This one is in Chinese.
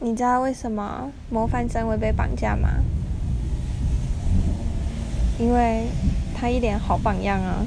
你知道为什么模范生会被绑架吗？因为他一脸好榜样啊。